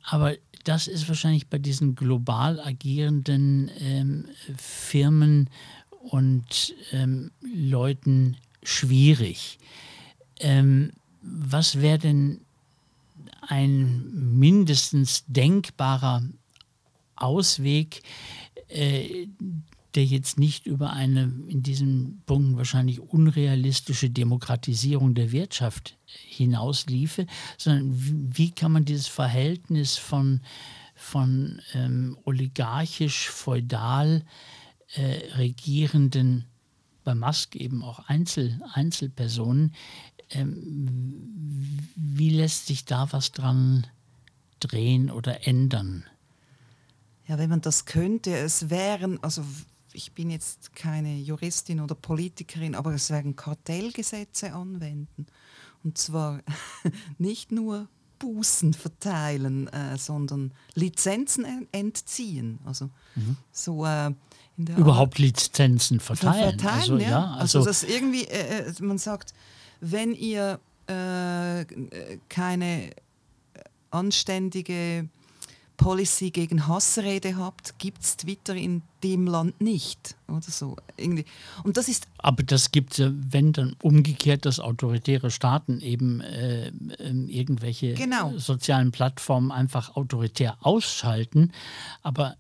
aber das ist wahrscheinlich bei diesen global agierenden ähm, Firmen und ähm, Leuten schwierig. Ähm, was wäre denn ein mindestens denkbarer Ausweg, äh, der jetzt nicht über eine in diesen Punkten wahrscheinlich unrealistische Demokratisierung der Wirtschaft hinausliefe, sondern wie, kann man dieses Verhältnis von, von ähm, oligarchisch-feudal äh, regierenden, bei Musk eben auch Einzel, Einzelpersonen, ähm, wie lässt sich da was dran drehen oder ändern? Ja, wenn man das könnte, es wären, also ich bin jetzt keine Juristin oder Politikerin, aber es werden Kartellgesetze anwenden. Und zwar nicht nur Bußen verteilen, äh, sondern Lizenzen entziehen. Also mhm. so äh, überhaupt Lizenzen verteilen. verteilen also, ja. ja also, also, dass irgendwie äh, äh, man sagt, wenn ihr äh, keine anständige Policy gegen Hassrede habt, gibt es Twitter in dem Land nicht oder so. Irgendwie. Und das ist Aber das gibt es ja, wenn dann umgekehrt, dass autoritäre Staaten eben äh, ähm, irgendwelche genau. sozialen Plattformen einfach autoritär ausschalten. Aber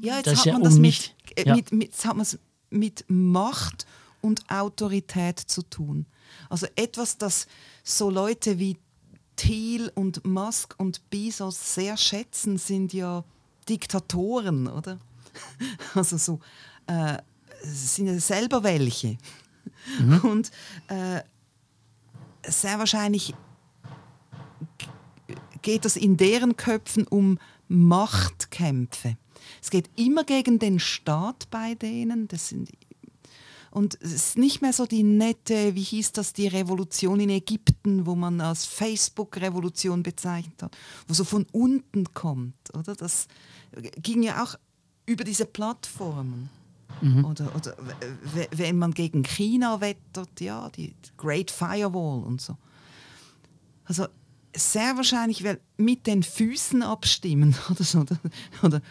ja, jetzt das hat man ja um das mit, äh, ja. mit, mit, jetzt hat man es mit Macht und Autorität zu tun. Also etwas, das so Leute wie Thiel und Musk und Bezos sehr schätzen, sind ja Diktatoren, oder? Also so, äh, sind ja selber welche. Mhm. Und äh, sehr wahrscheinlich geht es in deren Köpfen um Machtkämpfe. Es geht immer gegen den Staat bei denen. Das sind und es ist nicht mehr so die nette, wie hieß das, die Revolution in Ägypten, wo man als Facebook-Revolution bezeichnet hat, wo so von unten kommt. Oder? Das ging ja auch über diese Plattformen. Mhm. Oder, oder wenn man gegen China wettert, ja, die Great Firewall und so. Also sehr wahrscheinlich mit den Füßen abstimmen oder so, oder, oder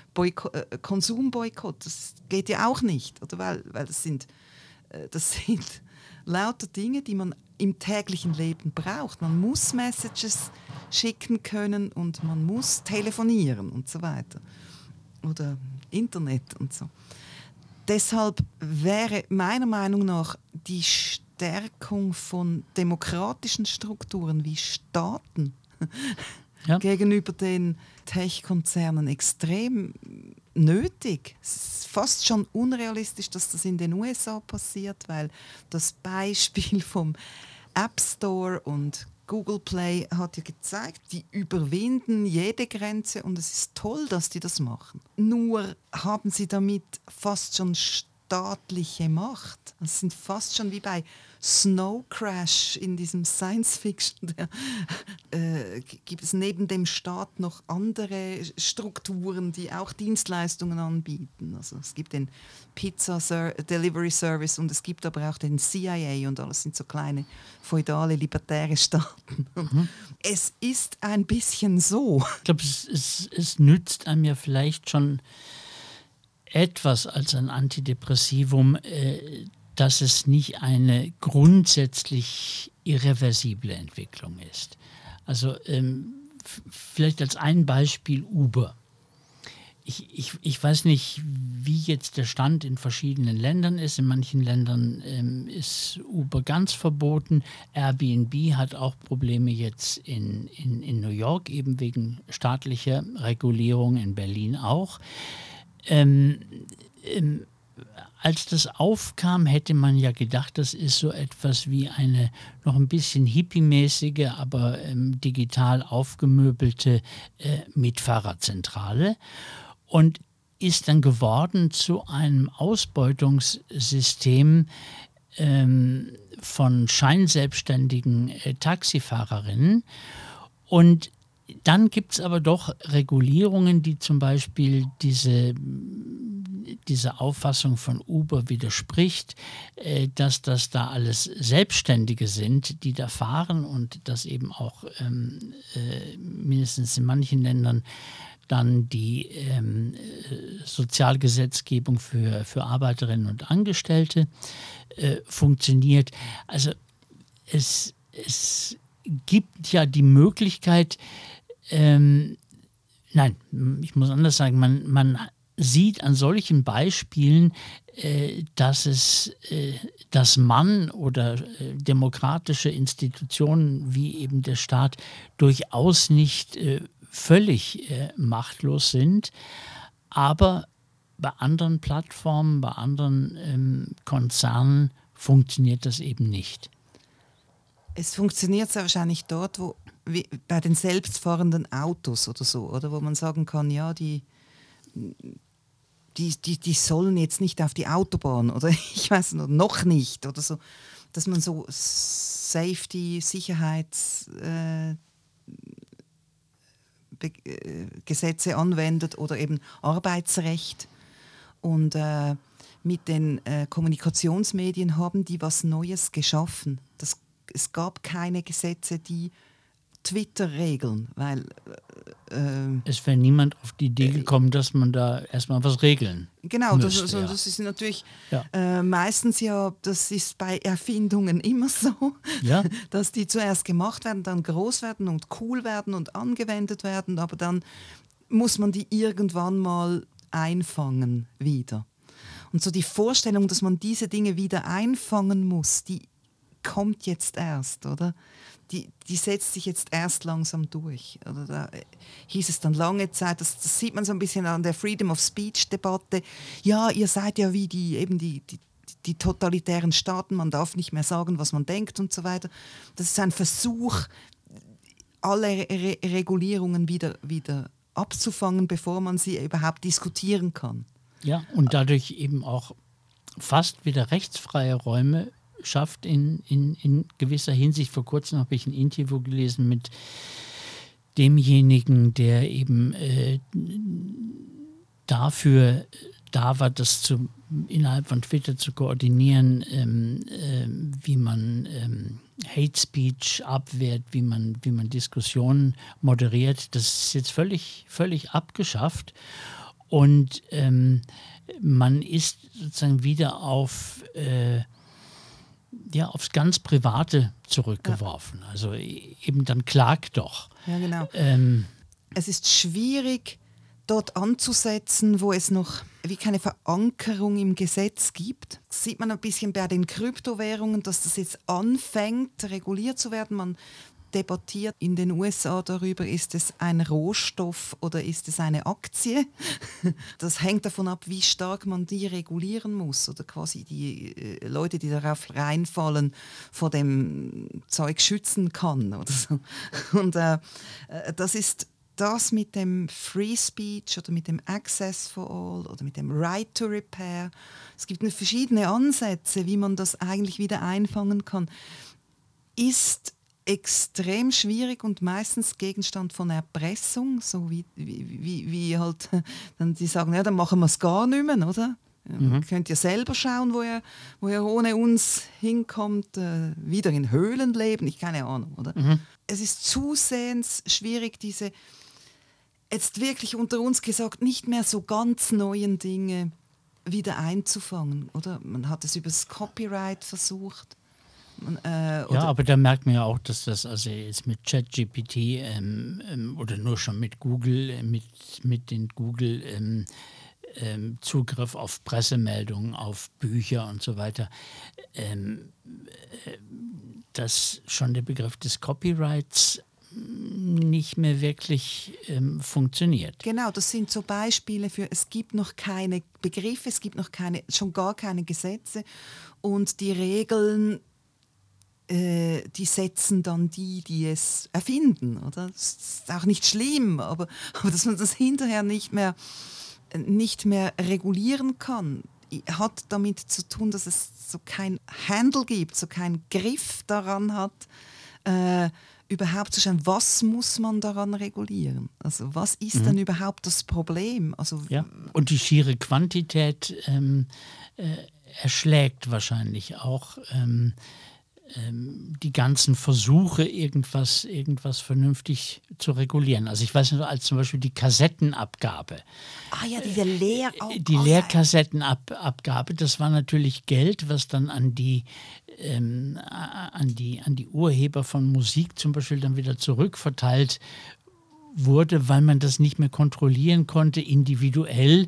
äh, Konsumboykott, das geht ja auch nicht, oder weil, weil das sind das sind lauter Dinge, die man im täglichen Leben braucht. Man muss Messages schicken können und man muss telefonieren und so weiter. Oder Internet und so. Deshalb wäre meiner Meinung nach die Stärkung von demokratischen Strukturen wie Staaten ja. gegenüber den Tech-Konzernen extrem nötig. Es ist fast schon unrealistisch, dass das in den USA passiert, weil das Beispiel vom App Store und Google Play hat ja gezeigt, die überwinden jede Grenze und es ist toll, dass die das machen. Nur haben sie damit fast schon staatliche Macht. Es sind fast schon wie bei Snow Crash in diesem Science Fiction. Äh, gibt es neben dem Staat noch andere Strukturen, die auch Dienstleistungen anbieten. Also es gibt den Pizza -Ser Delivery Service und es gibt aber auch den CIA und alles sind so kleine feudale, libertäre Staaten. Mhm. Es ist ein bisschen so. Ich glaube, es, es, es nützt einem ja vielleicht schon etwas als ein Antidepressivum, äh, dass es nicht eine grundsätzlich irreversible Entwicklung ist. Also ähm, vielleicht als ein Beispiel Uber. Ich, ich, ich weiß nicht, wie jetzt der Stand in verschiedenen Ländern ist. In manchen Ländern ähm, ist Uber ganz verboten. Airbnb hat auch Probleme jetzt in, in, in New York, eben wegen staatlicher Regulierung, in Berlin auch. Ähm, ähm, als das aufkam, hätte man ja gedacht, das ist so etwas wie eine noch ein bisschen hippiemäßige, aber ähm, digital aufgemöbelte äh, Mitfahrerzentrale und ist dann geworden zu einem Ausbeutungssystem ähm, von scheinselbstständigen äh, Taxifahrerinnen. Und dann gibt es aber doch Regulierungen, die zum Beispiel diese, diese Auffassung von Uber widerspricht, äh, dass das da alles Selbstständige sind, die da fahren und dass eben auch ähm, äh, mindestens in manchen Ländern dann die ähm, äh, Sozialgesetzgebung für, für Arbeiterinnen und Angestellte äh, funktioniert. Also es, es gibt ja die Möglichkeit, ähm, nein, ich muss anders sagen, man, man sieht an solchen Beispielen, äh, dass es, äh, dass man oder äh, demokratische Institutionen wie eben der Staat durchaus nicht äh, völlig äh, machtlos sind, aber bei anderen Plattformen, bei anderen ähm, Konzernen funktioniert das eben nicht. Es funktioniert sehr wahrscheinlich dort, wo bei den selbstfahrenden Autos oder so, oder wo man sagen kann, ja, die, die, die, die sollen jetzt nicht auf die Autobahn oder ich weiß noch nicht oder so, dass man so Safety, Sicherheits äh, äh, Gesetze anwendet oder eben Arbeitsrecht. Und äh, mit den äh, Kommunikationsmedien haben die was Neues geschaffen. Das, es gab keine Gesetze, die Twitter regeln, weil äh, es wäre niemand auf die Idee äh, gekommen, dass man da erstmal was regeln. Genau, müsste, das, also, ja. das ist natürlich ja. äh, meistens ja, das ist bei Erfindungen immer so, ja. dass die zuerst gemacht werden, dann groß werden und cool werden und angewendet werden, aber dann muss man die irgendwann mal einfangen wieder. Und so die Vorstellung, dass man diese Dinge wieder einfangen muss, die kommt jetzt erst, oder? Die, die setzt sich jetzt erst langsam durch. Oder da äh, hieß es dann lange Zeit, das, das sieht man so ein bisschen an der Freedom of Speech-Debatte. Ja, ihr seid ja wie die, eben die, die, die totalitären Staaten, man darf nicht mehr sagen, was man denkt und so weiter. Das ist ein Versuch, alle Re Regulierungen wieder, wieder abzufangen, bevor man sie überhaupt diskutieren kann. Ja, und dadurch eben auch fast wieder rechtsfreie Räume schafft in, in, in gewisser Hinsicht. Vor kurzem habe ich ein Interview gelesen mit demjenigen, der eben äh, dafür da war, das zu, innerhalb von Twitter zu koordinieren, ähm, äh, wie man ähm, Hate Speech abwehrt, wie man, wie man Diskussionen moderiert. Das ist jetzt völlig, völlig abgeschafft. Und ähm, man ist sozusagen wieder auf äh, ja, aufs ganz Private zurückgeworfen. Ja. Also eben dann klag doch. Ja, genau. Ähm, es ist schwierig, dort anzusetzen, wo es noch wie keine Verankerung im Gesetz gibt. Das sieht man ein bisschen bei den Kryptowährungen, dass das jetzt anfängt, reguliert zu werden. Man debattiert in den USA darüber, ist es ein Rohstoff oder ist es eine Aktie. Das hängt davon ab, wie stark man die regulieren muss oder quasi die äh, Leute, die darauf reinfallen, vor dem Zeug schützen kann. Oder so. Und äh, äh, das ist das mit dem Free Speech oder mit dem Access for All oder mit dem Right to Repair. Es gibt verschiedene Ansätze, wie man das eigentlich wieder einfangen kann. Ist extrem schwierig und meistens Gegenstand von Erpressung, so wie, wie, wie, wie halt dann die sagen, ja, dann machen wir es gar nicht mehr, oder? Mhm. Könnt ihr selber schauen, wo ihr, wo ihr ohne uns hinkommt, äh, wieder in Höhlen leben, ich keine Ahnung, oder? Mhm. Es ist zusehends schwierig, diese, jetzt wirklich unter uns gesagt, nicht mehr so ganz neuen Dinge wieder einzufangen, oder? Man hat es über das Copyright versucht. Äh, ja, aber da merkt man ja auch, dass das also jetzt mit ChatGPT ähm, ähm, oder nur schon mit Google, äh, mit, mit den Google ähm, ähm, Zugriff auf Pressemeldungen, auf Bücher und so weiter, ähm, äh, dass schon der Begriff des Copyrights nicht mehr wirklich ähm, funktioniert. Genau, das sind so Beispiele für, es gibt noch keine Begriffe, es gibt noch keine, schon gar keine Gesetze und die Regeln äh, die setzen dann die, die es erfinden. Oder? Das ist auch nicht schlimm, aber, aber dass man das hinterher nicht mehr, nicht mehr regulieren kann, hat damit zu tun, dass es so kein Handle gibt, so keinen Griff daran hat, äh, überhaupt zu schauen, was muss man daran regulieren? Also was ist mhm. denn überhaupt das Problem? Also, ja. Und die schiere Quantität ähm, äh, erschlägt wahrscheinlich auch. Ähm, die ganzen Versuche, irgendwas, irgendwas vernünftig zu regulieren. Also ich weiß nicht, als zum Beispiel die Kassettenabgabe. Ah ja, diese Leer äh, Die Leerkassettenabgabe, das war natürlich Geld, was dann an die, ähm, an, die, an die Urheber von Musik zum Beispiel dann wieder zurückverteilt wurde, weil man das nicht mehr kontrollieren konnte, individuell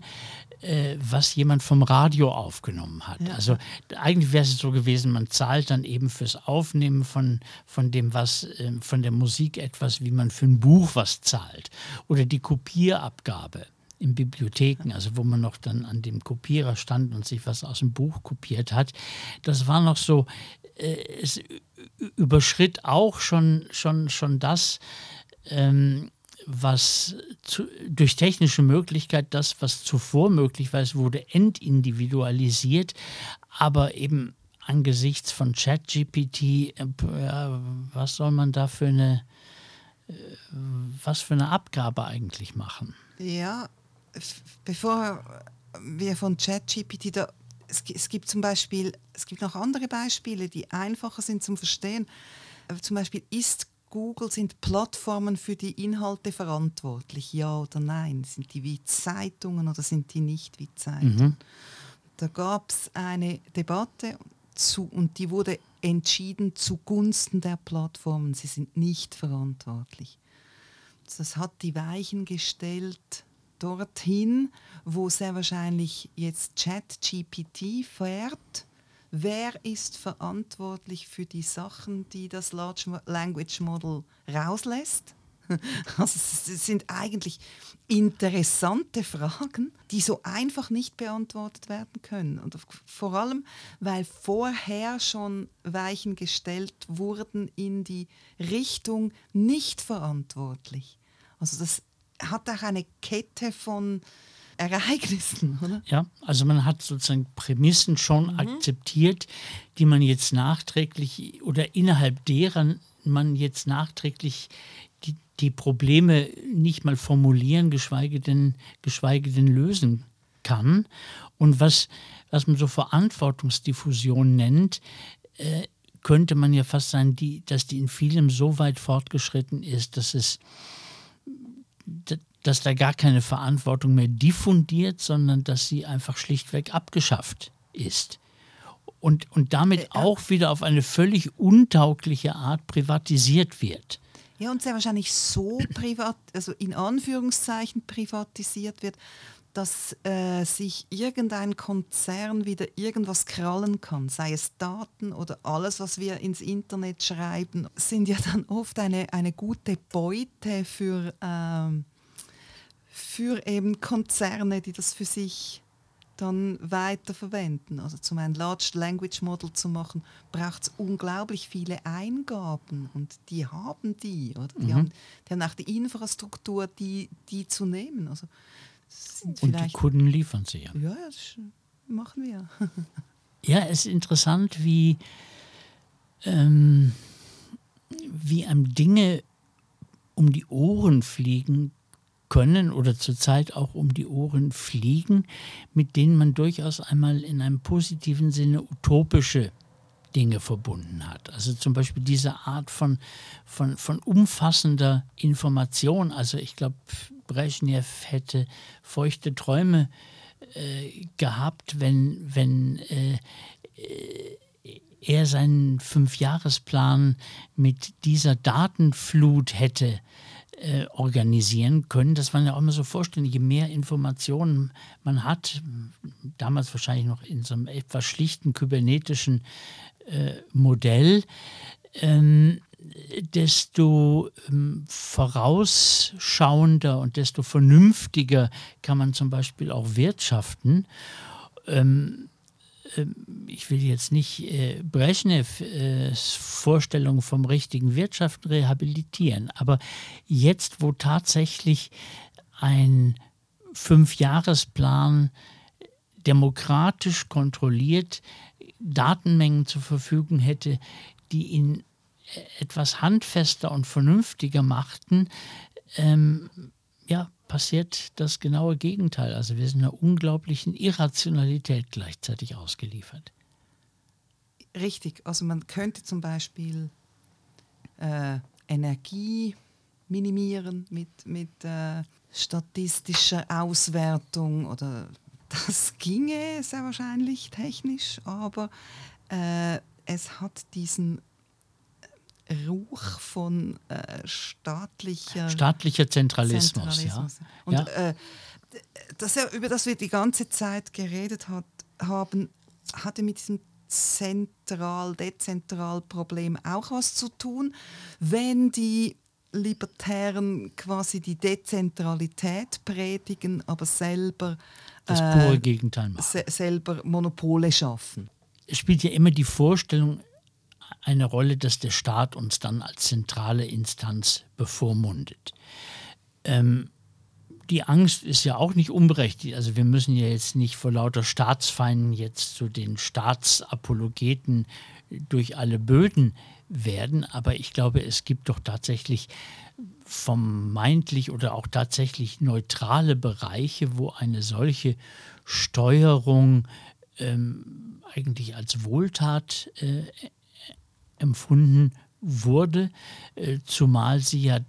äh, was jemand vom Radio aufgenommen hat. Ja. Also eigentlich wäre es so gewesen, man zahlt dann eben fürs Aufnehmen von, von dem was, äh, von der Musik etwas, wie man für ein Buch was zahlt. Oder die Kopierabgabe in Bibliotheken, also wo man noch dann an dem Kopierer stand und sich was aus dem Buch kopiert hat. Das war noch so, äh, es überschritt auch schon, schon, schon das, ähm, was zu, durch technische Möglichkeit, das, was zuvor möglich war, es wurde entindividualisiert, aber eben angesichts von ChatGPT, äh, was soll man da für eine, äh, was für eine Abgabe eigentlich machen? Ja, bevor wir von ChatGPT es, es, gibt zum Beispiel, es gibt noch andere Beispiele, die einfacher sind zum Verstehen. Äh, zum Beispiel ist Google, sind Plattformen für die Inhalte verantwortlich? Ja oder nein? Sind die wie Zeitungen oder sind die nicht wie Zeitungen? Mhm. Da gab es eine Debatte zu, und die wurde entschieden zugunsten der Plattformen. Sie sind nicht verantwortlich. Das hat die Weichen gestellt dorthin, wo sehr wahrscheinlich jetzt ChatGPT fährt. Wer ist verantwortlich für die Sachen, die das Large Language Model rauslässt? Also es sind eigentlich interessante Fragen, die so einfach nicht beantwortet werden können. Und vor allem, weil vorher schon Weichen gestellt wurden in die Richtung nicht verantwortlich. Also das hat auch eine Kette von Ereignissen, oder? Ja, also man hat sozusagen Prämissen schon mhm. akzeptiert, die man jetzt nachträglich oder innerhalb deren man jetzt nachträglich die, die Probleme nicht mal formulieren, geschweige denn, geschweige denn lösen kann. Und was, was man so Verantwortungsdiffusion nennt, äh, könnte man ja fast sagen, die, dass die in vielem so weit fortgeschritten ist, dass es dass da gar keine Verantwortung mehr diffundiert, sondern dass sie einfach schlichtweg abgeschafft ist. Und, und damit äh, auch wieder auf eine völlig untaugliche Art privatisiert wird. Ja, und sehr wahrscheinlich so privat, also in Anführungszeichen privatisiert wird, dass äh, sich irgendein Konzern wieder irgendwas krallen kann, sei es Daten oder alles, was wir ins Internet schreiben, sind ja dann oft eine, eine gute Beute für, ähm, für eben Konzerne, die das für sich dann weiterverwenden. Also zum ein Large Language Model zu machen, braucht es unglaublich viele Eingaben und die haben die, oder? Die, mhm. haben, die haben auch die Infrastruktur, die, die zu nehmen. Also und die Kunden liefern sie ja. Ja, das machen wir. ja, es ist interessant, wie, ähm, wie einem Dinge um die Ohren fliegen können oder zurzeit auch um die Ohren fliegen, mit denen man durchaus einmal in einem positiven Sinne utopische Dinge verbunden hat. Also zum Beispiel diese Art von, von, von umfassender Information. Also ich glaube, Brezhnev hätte feuchte Träume äh, gehabt, wenn, wenn äh, er seinen Fünfjahresplan mit dieser Datenflut hätte äh, organisieren können. Das waren ja auch immer so Vorstellungen, je mehr Informationen man hat, damals wahrscheinlich noch in so einem etwas schlichten kybernetischen äh, Modell, ähm, desto ähm, vorausschauender und desto vernünftiger kann man zum Beispiel auch wirtschaften. Ähm, ich will jetzt nicht äh, Brezhnevs äh, Vorstellung vom richtigen Wirtschaften rehabilitieren, aber jetzt, wo tatsächlich ein Fünfjahresplan demokratisch kontrolliert Datenmengen zur Verfügung hätte, die ihn etwas handfester und vernünftiger machten, ähm, ja, passiert das genaue Gegenteil. Also wir sind einer unglaublichen Irrationalität gleichzeitig ausgeliefert. Richtig, also man könnte zum Beispiel äh, Energie minimieren mit, mit äh, statistischer Auswertung oder das ginge sehr wahrscheinlich technisch, aber äh, es hat diesen Ruch von äh, staatlicher, staatlicher Zentralismus. Zentralismus. Ja. Und ja. Äh, das, über das wir die ganze Zeit geredet hat, haben, hatte mit diesem zentral-dezentral-Problem auch was zu tun, wenn die Libertären quasi die Dezentralität predigen, aber selber das pure äh, Gegenteil machen. Se selber Monopole schaffen. Es spielt ja immer die Vorstellung eine Rolle, dass der Staat uns dann als zentrale Instanz bevormundet. Ähm, die Angst ist ja auch nicht unberechtigt. Also wir müssen ja jetzt nicht vor lauter Staatsfeinden jetzt zu den Staatsapologeten durch alle Böden werden. Aber ich glaube, es gibt doch tatsächlich vermeintlich oder auch tatsächlich neutrale Bereiche, wo eine solche Steuerung ähm, eigentlich als Wohltat äh, empfunden wurde, äh, zumal sie ja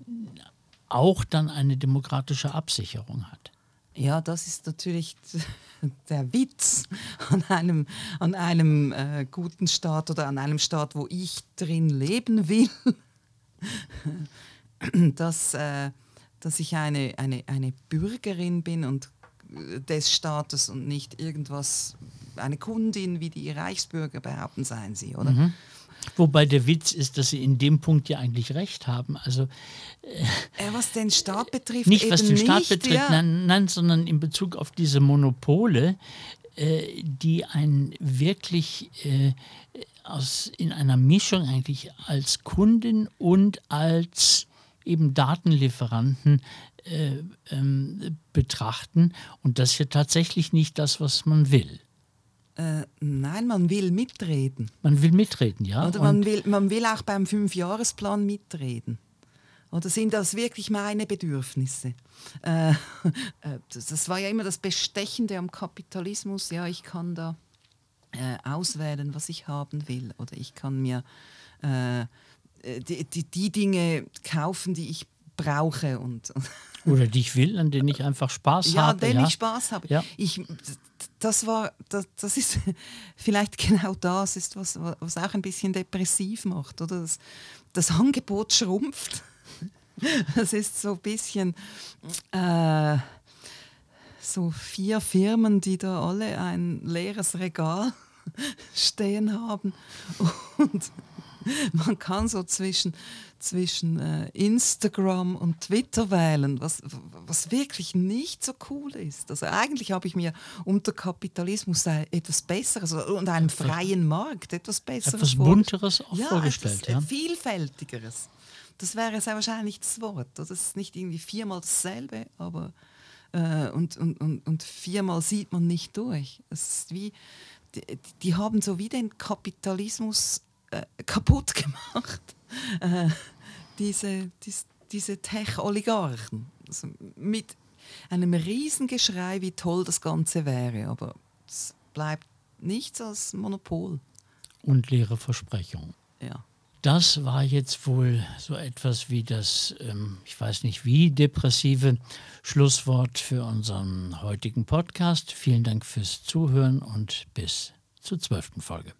auch dann eine demokratische Absicherung hat. Ja, das ist natürlich der Witz an einem, an einem äh, guten Staat oder an einem Staat, wo ich drin leben will, dass, äh, dass ich eine, eine, eine Bürgerin bin und äh, des Staates und nicht irgendwas, eine Kundin, wie die Reichsbürger behaupten, seien sie, oder? Mhm. Wobei der Witz ist, dass sie in dem Punkt ja eigentlich recht haben. Also äh, was den Staat betrifft, nicht was den Staat nicht, betrifft, ja. nein, nein, sondern in Bezug auf diese Monopole, äh, die einen wirklich äh, aus, in einer Mischung eigentlich als Kundin und als eben Datenlieferanten äh, ähm, betrachten. Und das ist ja tatsächlich nicht das, was man will. Äh, nein, man will mitreden. Man will mitreden, ja. Oder man will, man will auch beim Fünfjahresplan mitreden. Oder sind das wirklich meine Bedürfnisse? Äh, äh, das, war ja immer das Bestechende am Kapitalismus. Ja, ich kann da äh, auswählen, was ich haben will. Oder ich kann mir äh, die, die, die, Dinge kaufen, die ich brauche. Und, Oder die ich will, an denen ich einfach Spaß ja, habe. An denen ja, ich Spaß habe. Ja. Ich, das war, das, das ist vielleicht genau das, ist was, was auch ein bisschen depressiv macht, oder? Das, das Angebot schrumpft. Das ist so ein bisschen äh, so vier Firmen, die da alle ein leeres Regal stehen haben und man kann so zwischen zwischen äh, Instagram und Twitter wählen, was, was wirklich nicht so cool ist. Also eigentlich habe ich mir unter Kapitalismus etwas Besseres und einem freien Markt etwas Besseres Etwas Bunteres auch ja, vorgestellt. Etwas, ja, Vielfältigeres. Das wäre sehr wahrscheinlich das Wort. Das ist nicht irgendwie viermal dasselbe, aber äh, und, und, und, und viermal sieht man nicht durch. Es ist wie, die, die haben so wie den Kapitalismus äh, kaputt gemacht äh, diese, dies, diese Tech-Oligarchen. Also mit einem Riesengeschrei, wie toll das Ganze wäre. Aber es bleibt nichts als Monopol. Und leere Versprechungen. Ja. Das war jetzt wohl so etwas wie das, ähm, ich weiß nicht wie, depressive Schlusswort für unseren heutigen Podcast. Vielen Dank fürs Zuhören und bis zur zwölften Folge.